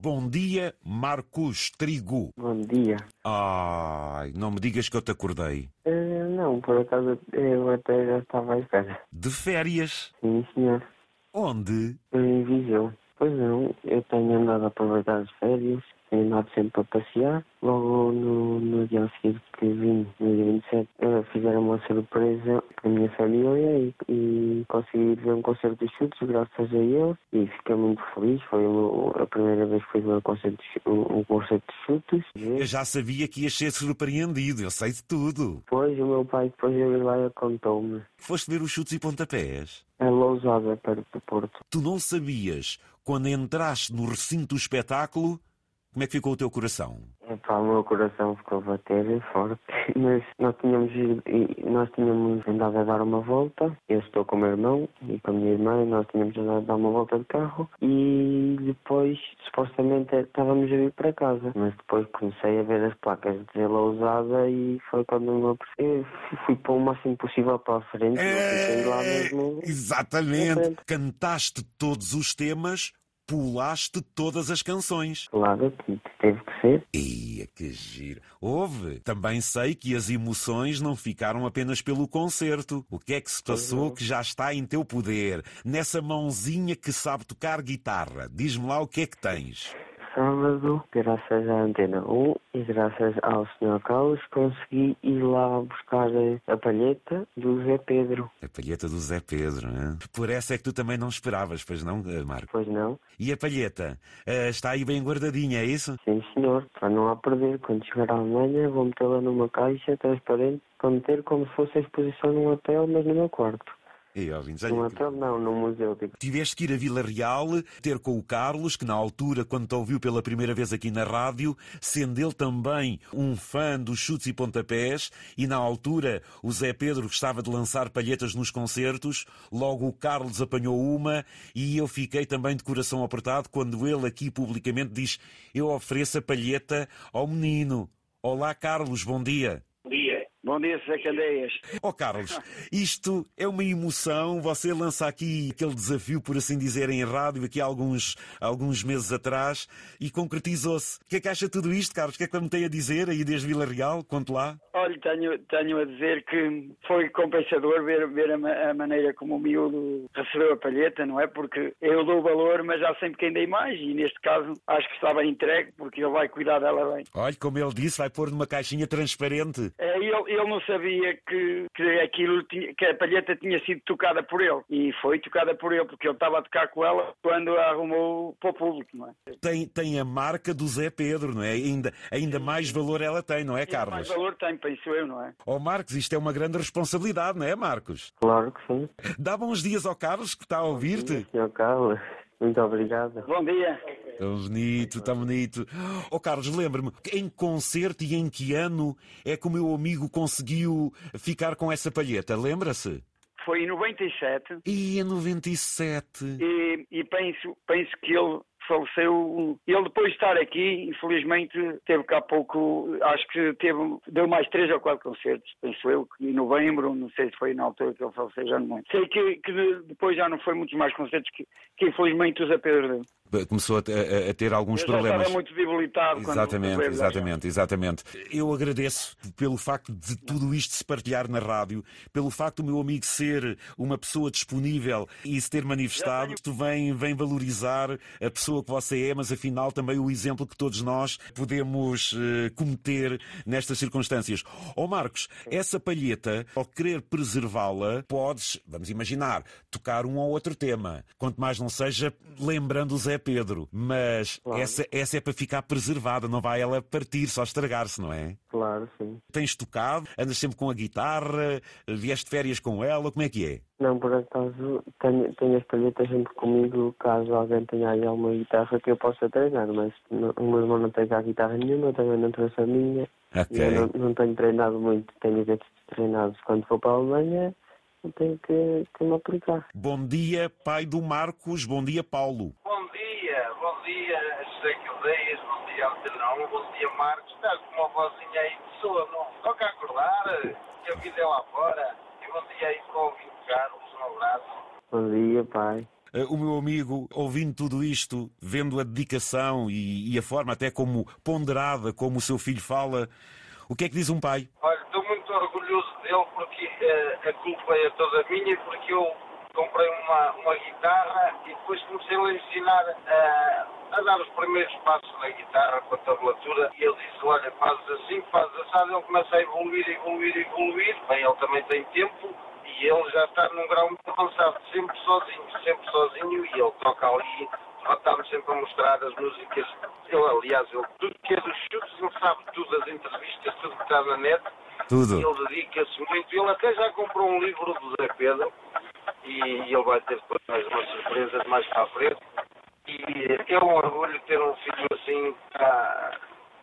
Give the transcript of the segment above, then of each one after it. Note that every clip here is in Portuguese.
Bom dia, Marcos Trigo. Bom dia. Ai, não me digas que eu te acordei. Eh, não, por acaso eu até já estava à espera. De férias? Sim, senhor. Onde? Em Viseu. Pois não, eu tenho andado a aproveitar as férias, tenho andado sempre a passear. Logo no, no dia a seguir que vim, no dia 27, eh, fizeram uma surpresa com a minha família e, e consegui ver um concerto de chutes, graças a eles, e fiquei muito feliz. Foi o- a primeira vez que fui ver um concerto um, um concerto de chutes. Eu já sabia que ias ser surpreendido, eu sei de tudo. Depois o meu pai, depois de ir lá, contou-me. Foste ver os chutes e pontapés. É Lousada, perto do Porto. Tu não sabias, quando entraste no recinto do espetáculo, como é que ficou o teu coração? Epá, o meu coração ficou a bater forte, mas nós tínhamos, nós tínhamos andado a dar uma volta, eu estou com o meu irmão e com a minha irmã, e nós tínhamos andado a dar uma volta de carro e depois, supostamente, estávamos a vir para casa, mas depois comecei a ver as placas de zela usada e foi quando eu eu fui para o máximo possível para a frente, fiquei lá mesmo. É. Exatamente. Cantaste todos os temas, pulaste todas as canções. Claro que teve que ser. Ia, que giro. Houve. Também sei que as emoções não ficaram apenas pelo concerto. O que é que se passou que já está em teu poder? Nessa mãozinha que sabe tocar guitarra. Diz-me lá o que é que tens. Sábado, graças à Antena 1 e graças ao Sr. Carlos, consegui ir lá buscar a palheta do Zé Pedro. A palheta do Zé Pedro, né? Por essa é que tu também não esperavas, pois não, eh, Marco? Pois não? E a palheta? Eh, está aí bem guardadinha, é isso? Sim, senhor. Para não a perder, quando chegar à Alemanha, vou metê-la numa caixa transparente para meter como se fosse a exposição num hotel, mas no meu quarto. E, ouvintes, Num olha, hotel não, num museu. Tipo. Tiveste que ir a Vila Real ter com o Carlos, que na altura, quando te ouviu pela primeira vez aqui na rádio, sendo ele também um fã dos chutes e pontapés, e na altura o Zé Pedro gostava de lançar palhetas nos concertos, logo o Carlos apanhou uma e eu fiquei também de coração apertado quando ele aqui publicamente diz: Eu ofereço a palheta ao menino. Olá, Carlos, bom dia. Bom dia, Zé Candeias. Ó Carlos, isto é uma emoção. Você lança aqui aquele desafio, por assim dizer, em rádio, aqui há alguns, alguns meses atrás, e concretizou-se. O que é que acha tudo isto, Carlos? O que é que me tem a dizer aí desde Vila Real? Conte lá. Olha, tenho, tenho a dizer que foi compensador ver, ver a, a maneira como o miúdo recebeu a palheta, não é? Porque eu dou valor, mas há sempre quem dê mais, e neste caso acho que estava entregue, porque ele vai cuidar dela bem. Olha, como ele disse, vai pôr numa caixinha transparente. É, ele, ele não sabia que, que aquilo tinha- que a palheta tinha sido tocada por ele. E foi tocada por ele, porque ele estava a tocar com ela quando a arrumou para o público, não é? Tem, tem a marca do Zé Pedro, não é? Ainda, ainda mais valor ela tem, não é, E mais Carlos? valor tem, penso eu, não é? Ó Marcos, isto é uma grande responsabilidade, não é, Marcos? Claro que sim. Dá bons dias ao Carlos que está a ouvir-te. Sr. Carlos, muito obrigado. Bom dia. Tão bonito, tão bonito. Oh, Carlos, lembra-me, em concerto e em que ano é que o meu amigo conseguiu ficar com essa palheta? Lembra-se? Foi em 97 E em 97. e, e penso, penso que ele faleceu. Ele depois de estar aqui, infelizmente, teve cá pouco, acho que teve, deu mais três ou quatro concertos, penso eu, em novembro, não sei se foi na altura que ele faleceu, já não lembro. Sei que, que de- depois já não foi muitos mais concertos que, que infelizmente o Zé Pedro deu. Começou a, a- a ter alguns Eu problemas. estava muito debilitado Exatamente, quando exatamente, exatamente. Eu agradeço pelo facto de tudo isto se partilhar na rádio, pelo facto do meu amigo ser uma pessoa disponível e se ter manifestado. Isto vem, vem valorizar a pessoa que você é, mas afinal também o exemplo que todos nós podemos eh, cometer nestas circunstâncias. Ó Marcos, essa palheta, ao querer preservá-la, podes, vamos imaginar, tocar um ou outro tema. Quanto mais não seja lembrando o Zé Pedro. Mas Claro. essa, essa é para ficar preservada, não vai ela partir, só estragar-se, não é? Claro, sim. Tens tocado, andas sempre com a guitarra, vieste férias com ela, como é que é? Não, por acaso, tenho, tenho as palhetas sempre comigo, caso alguém tenha aí alguma guitarra que eu possa treinar, mas não- o meu irmão não tem cá guitarra nenhuma, eu também não trouxe a minha. Ok. E eu não, não tenho treinado muito, tenho destes treinados. Quando for para a Alemanha, eu tenho que, que me aplicar. Bom dia, pai do Marcos, bom dia, Paulo. Bom dia, bom dia, José Caldeias, bom dia ao Pedrão, bom dia Marcos, estás com uma vozinha aí de sono, toca a acordar, que a vida é lá fora, e bom dia aí para o ouvinte Carlos, um abraço. Bom dia, pai. Eh, o meu amigo, ouvindo tudo isto, vendo a dedicação e, e a forma até como ponderada como o seu filho fala, o que é que diz um pai? Olha, estou muito orgulhoso dele porque uh, a culpa é toda minha, porque eu comprei uma, uma guitarra e depois comecei a ensinar uh, a dar os primeiros passos na guitarra com a tablatura e ele disse, olha, fazes assim, fazes assado, ele começa a evoluir, evoluir, evoluir. Bem, ele também tem tempo e ele já está num grau muito avançado, sempre sozinho, sempre sozinho e ele toca ali está-me sempre a mostrar as músicas. Ele, aliás, ele, tudo que é dos chutes, ele sabe tudo, as entrevistas, tudo que está na net. Tudo. Ele dedica-se muito. Ele até já comprou um livro do Zé Pedro e ele vai ter depois mais uma surpresa de mais para a frente. E é um orgulho ter um filho assim, ah,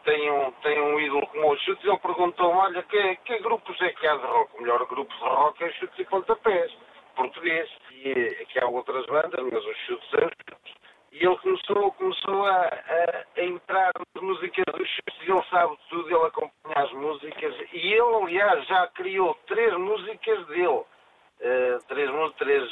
tem, um, tem um ídolo como o Chutes. Ele perguntou-me: olha, que, que grupos é que há de rock? O melhor grupo de rock é Chutes e Pontapés, português. E que há outras bandas, mas os Chutes são Chutes. E ele começou, começou a, a, a entrar nas músicas dos Chutes, ele sabe tudo, ele acompanha as músicas. E ele, aliás, já criou três músicas dele. Uh, três, três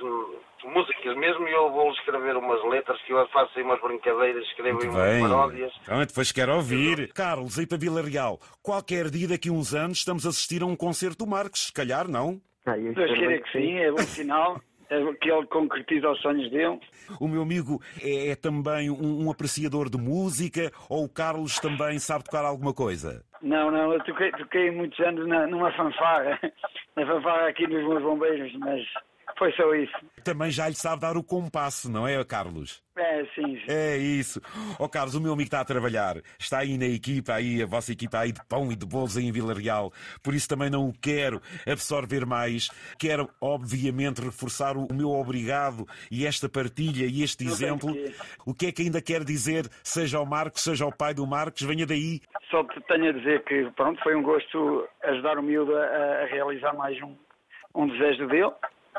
músicas mesmo, e eu vou escrever umas letras que eu faço aí umas brincadeiras, escrevo aí umas paródias. Então, depois quero ouvir. Carlos, aí para Vila Real, qualquer dia daqui a uns anos estamos a assistir a um concerto do Marcos, se calhar não? Ah, Deus queira que sim, é bom sinal. É que ele concretiza os sonhos dele. O meu amigo é, é também um, um, apreciador de música ou o Carlos também sabe tocar alguma coisa? Não, não, eu toquei, toquei muitos anos na, numa fanfarra, na fanfarra aqui nos meus bombeiros, mas foi só isso. Também já lhe sabe dar o compasso, não é, Carlos? É, sim, sim. É isso. Ó oh, Carlos, o meu amigo está a trabalhar. Está aí na equipa, aí, a vossa equipa aí de pão e de bolos em Vila Real. Por isso também não o quero absorver mais. Quero, obviamente, reforçar o meu obrigado e esta partilha e este exemplo. O que é que ainda quer dizer, seja o Marcos, seja o pai do Marcos, venha daí. Só te tenho a dizer que, pronto, foi um gosto ajudar o miúdo a, a realizar mais um, um desejo dele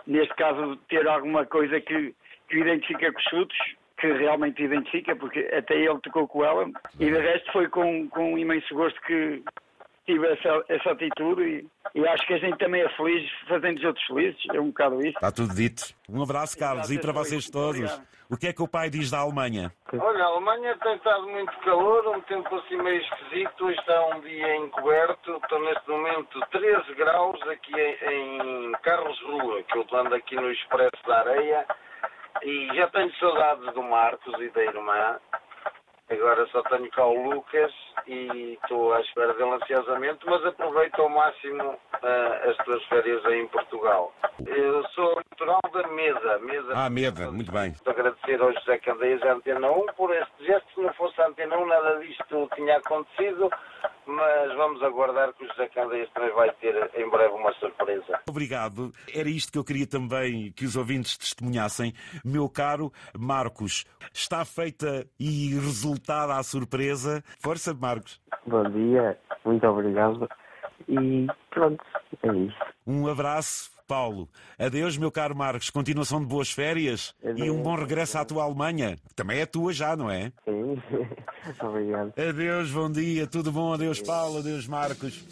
neste caso, ter alguma coisa que, que identifica com os chutes, que realmente identifica, porque até ele tocou com ela, e de resto foi com, com um imenso gosto que tive essa, essa atitude e, e, acho que a gente também é feliz fazendo os outros felizes, é um bocado isso. Está tudo dito. Um abraço, Carlos, e para vocês todos. O que é que o pai diz da Alemanha? Olha, a Alemanha tem estado muito calor, um tempo assim meio esquisito. Hoje está um dia encoberto. Estou neste momento 13 graus aqui em, Carlos Rua, que eu ando aqui no Expresso da Areia. E já tenho saudades do Marcos e da irmã. Agora só tenho cá o Lucas e estou à espera dele ansiosamente, mas aproveito ao máximo uh, as tuas férias aí em Portugal. Eu sou natural da Mesa. Mesa ah, Mesa, muito bem. Estou agradecer ao José Candeias e à Antena 1 por este gesto. Se não fosse a Antena 1, nada disto tinha acontecido mas vamos aguardar que o José Candeias também vai ter em breve uma surpresa. Obrigado. Era isto que eu queria também que os ouvintes testemunhassem. Meu caro Marcos, está feita e resultada a surpresa. Força, Marcos. Bom dia, muito obrigado. E pronto, é isso. Um abraço Paulo. Adeus, meu caro Marcos. Continuação de boas férias Adeus. e um bom regresso à tua Alemanha. Também é tua já, não é? Sim. Obrigado. Adeus, bom dia. Tudo bom? Adeus, Paulo. Adeus, Marcos.